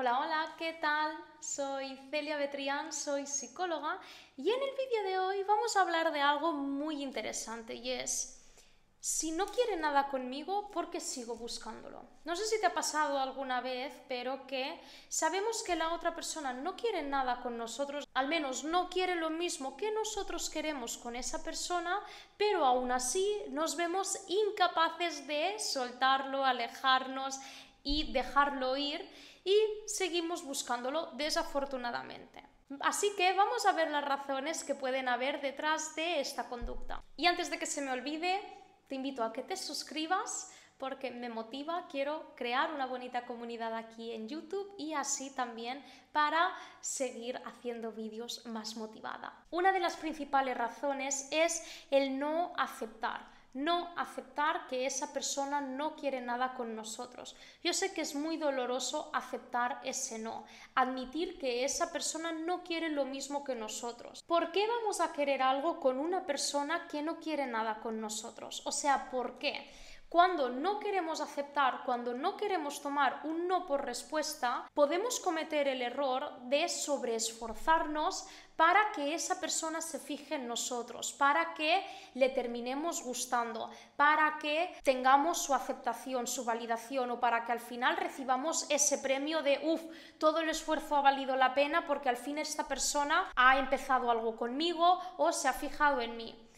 Hola, hola, ¿qué tal? Soy Celia Betrián, soy psicóloga y en el vídeo de hoy vamos a hablar de algo muy interesante y es si no quiere nada conmigo, ¿por qué sigo buscándolo? No sé si te ha pasado alguna vez, pero que sabemos que la otra persona no quiere nada con nosotros, al menos no quiere lo mismo que nosotros queremos con esa persona, pero aún así nos vemos incapaces de soltarlo, alejarnos y dejarlo ir y seguimos buscándolo desafortunadamente. Así que vamos a ver las razones que pueden haber detrás de esta conducta. Y antes de que se me olvide, te invito a que te suscribas porque me motiva, quiero crear una bonita comunidad aquí en YouTube y así también para seguir haciendo vídeos más motivada. Una de las principales razones es el no aceptar no aceptar que esa persona no quiere nada con nosotros. Yo sé que es muy doloroso aceptar ese no, admitir que esa persona no quiere lo mismo que nosotros. ¿Por qué vamos a querer algo con una persona que no quiere nada con nosotros? O sea, ¿por qué? Cuando no queremos aceptar, cuando no queremos tomar un no por respuesta, podemos cometer el error de sobreesforzarnos para que esa persona se fije en nosotros, para que le terminemos gustando, para que tengamos su aceptación, su validación o para que al final recibamos ese premio de, uff, todo el esfuerzo ha valido la pena porque al fin esta persona ha empezado algo conmigo o se ha fijado en mí.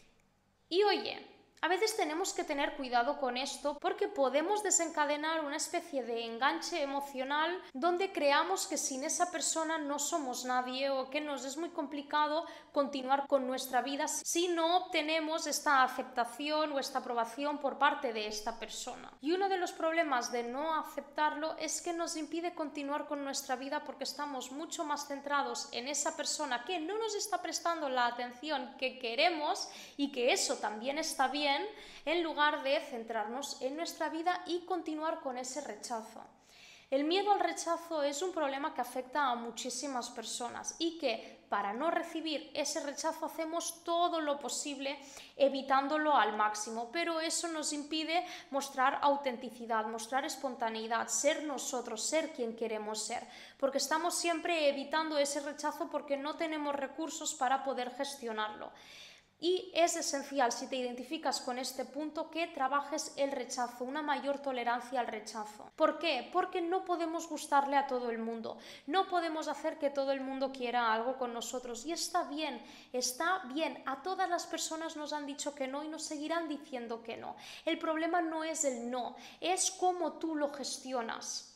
Y oye, a veces tenemos que tener cuidado con esto porque podemos desencadenar una especie de enganche emocional donde creamos que sin esa persona no somos nadie o que nos es muy complicado continuar con nuestra vida si no obtenemos esta aceptación o esta aprobación por parte de esta persona. Y uno de los problemas de no aceptarlo es que nos impide continuar con nuestra vida porque estamos mucho más centrados en esa persona que no nos está prestando la atención que queremos y que eso también está bien en lugar de centrarnos en nuestra vida y continuar con ese rechazo. El miedo al rechazo es un problema que afecta a muchísimas personas y que para no recibir ese rechazo hacemos todo lo posible evitándolo al máximo, pero eso nos impide mostrar autenticidad, mostrar espontaneidad, ser nosotros, ser quien queremos ser, porque estamos siempre evitando ese rechazo porque no tenemos recursos para poder gestionarlo. Y es esencial, si te identificas con este punto, que trabajes el rechazo, una mayor tolerancia al rechazo. ¿Por qué? Porque no podemos gustarle a todo el mundo, no podemos hacer que todo el mundo quiera algo con nosotros. Y está bien, está bien. A todas las personas nos han dicho que no y nos seguirán diciendo que no. El problema no es el no, es cómo tú lo gestionas.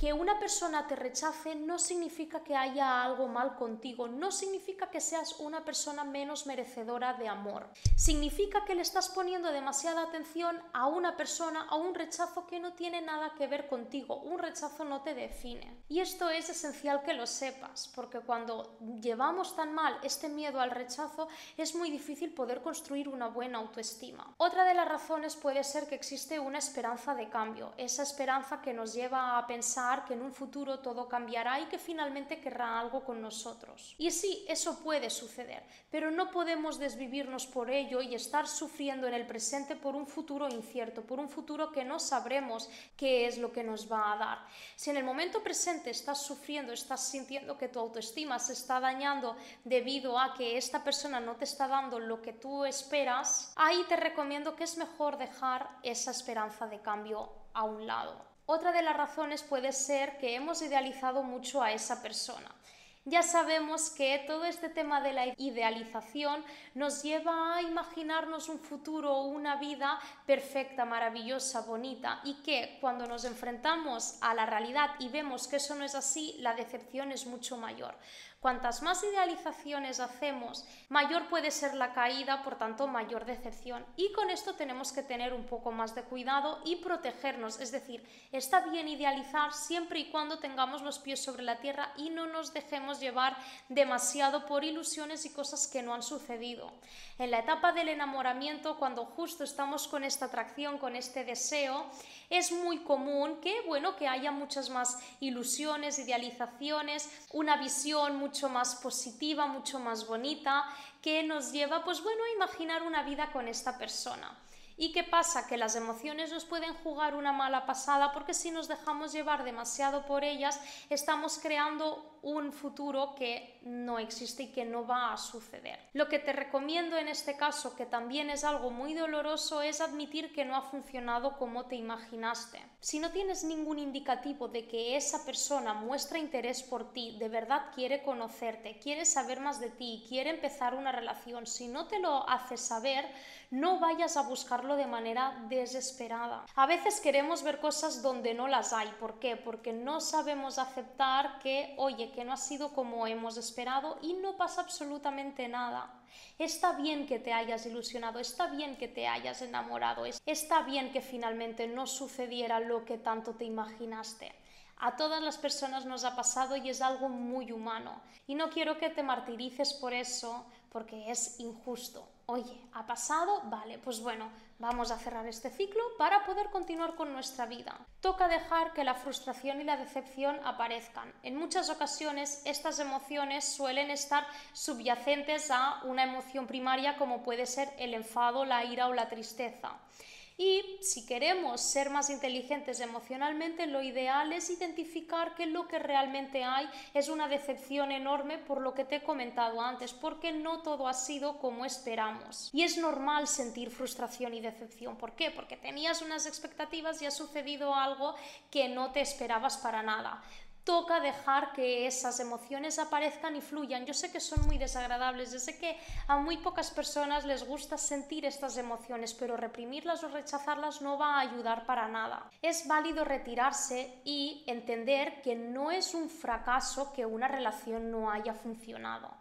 Que una persona te rechace no significa que haya algo mal contigo, no significa que seas una persona menos merecedora de amor. Significa que le estás poniendo demasiada atención a una persona, a un rechazo que no tiene nada que ver contigo. Un rechazo no te define. Y esto es esencial que lo sepas, porque cuando llevamos tan mal este miedo al rechazo, es muy difícil poder construir una buena autoestima. Otra de las razones puede ser que existe una esperanza de cambio, esa esperanza que nos lleva a pensar que en un futuro todo cambiará y que finalmente querrá algo con nosotros. Y sí, eso puede suceder, pero no podemos desvivirnos por ello y estar sufriendo en el presente por un futuro incierto, por un futuro que no sabremos qué es lo que nos va a dar. Si en el momento presente estás sufriendo, estás sintiendo que tu autoestima se está dañando debido a que esta persona no te está dando lo que tú esperas, ahí te recomiendo que es mejor dejar esa esperanza de cambio a un lado. Otra de las razones puede ser que hemos idealizado mucho a esa persona. Ya sabemos que todo este tema de la idealización nos lleva a imaginarnos un futuro o una vida perfecta, maravillosa, bonita y que cuando nos enfrentamos a la realidad y vemos que eso no es así, la decepción es mucho mayor. Cuantas más idealizaciones hacemos, mayor puede ser la caída, por tanto, mayor decepción. Y con esto tenemos que tener un poco más de cuidado y protegernos. Es decir, está bien idealizar siempre y cuando tengamos los pies sobre la tierra y no nos dejemos llevar demasiado por ilusiones y cosas que no han sucedido. En la etapa del enamoramiento, cuando justo estamos con esta atracción, con este deseo, es muy común que, bueno, que haya muchas más ilusiones, idealizaciones, una visión mucho más positiva, mucho más bonita, que nos lleva, pues bueno, a imaginar una vida con esta persona. ¿Y qué pasa? Que las emociones nos pueden jugar una mala pasada porque si nos dejamos llevar demasiado por ellas, estamos creando un futuro que no existe y que no va a suceder. Lo que te recomiendo en este caso, que también es algo muy doloroso, es admitir que no ha funcionado como te imaginaste. Si no tienes ningún indicativo de que esa persona muestra interés por ti, de verdad quiere conocerte, quiere saber más de ti, quiere empezar una relación, si no te lo hace saber, no vayas a buscarlo de manera desesperada. A veces queremos ver cosas donde no las hay. ¿Por qué? Porque no sabemos aceptar que, oye, que no ha sido como hemos esperado y no pasa absolutamente nada. Está bien que te hayas ilusionado, está bien que te hayas enamorado, está bien que finalmente no sucediera lo que tanto te imaginaste. A todas las personas nos ha pasado y es algo muy humano. Y no quiero que te martirices por eso, porque es injusto. Oye, ¿ha pasado? Vale, pues bueno, vamos a cerrar este ciclo para poder continuar con nuestra vida. Toca dejar que la frustración y la decepción aparezcan. En muchas ocasiones estas emociones suelen estar subyacentes a una emoción primaria como puede ser el enfado, la ira o la tristeza. Y si queremos ser más inteligentes emocionalmente, lo ideal es identificar que lo que realmente hay es una decepción enorme por lo que te he comentado antes, porque no todo ha sido como esperamos. Y es normal sentir frustración y decepción. ¿Por qué? Porque tenías unas expectativas y ha sucedido algo que no te esperabas para nada toca dejar que esas emociones aparezcan y fluyan. Yo sé que son muy desagradables, yo sé que a muy pocas personas les gusta sentir estas emociones, pero reprimirlas o rechazarlas no va a ayudar para nada. Es válido retirarse y entender que no es un fracaso que una relación no haya funcionado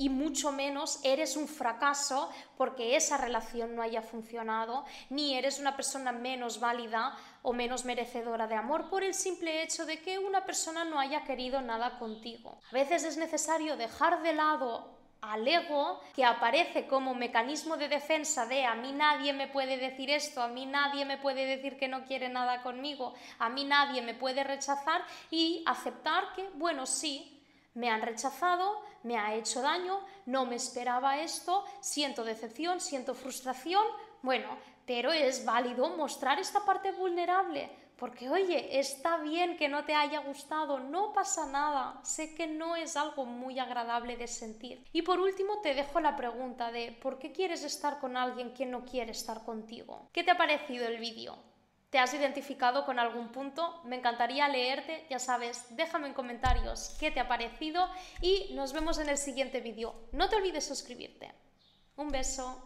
y mucho menos eres un fracaso porque esa relación no haya funcionado, ni eres una persona menos válida o menos merecedora de amor por el simple hecho de que una persona no haya querido nada contigo. A veces es necesario dejar de lado al ego que aparece como mecanismo de defensa de a mí nadie me puede decir esto, a mí nadie me puede decir que no quiere nada conmigo, a mí nadie me puede rechazar y aceptar que, bueno, sí, me han rechazado, me ha hecho daño, no me esperaba esto, siento decepción, siento frustración, bueno, pero es válido mostrar esta parte vulnerable, porque oye, está bien que no te haya gustado, no pasa nada, sé que no es algo muy agradable de sentir. Y por último te dejo la pregunta de ¿por qué quieres estar con alguien que no quiere estar contigo? ¿Qué te ha parecido el vídeo? ¿Te has identificado con algún punto? Me encantaría leerte, ya sabes, déjame en comentarios qué te ha parecido y nos vemos en el siguiente vídeo. No te olvides suscribirte. Un beso.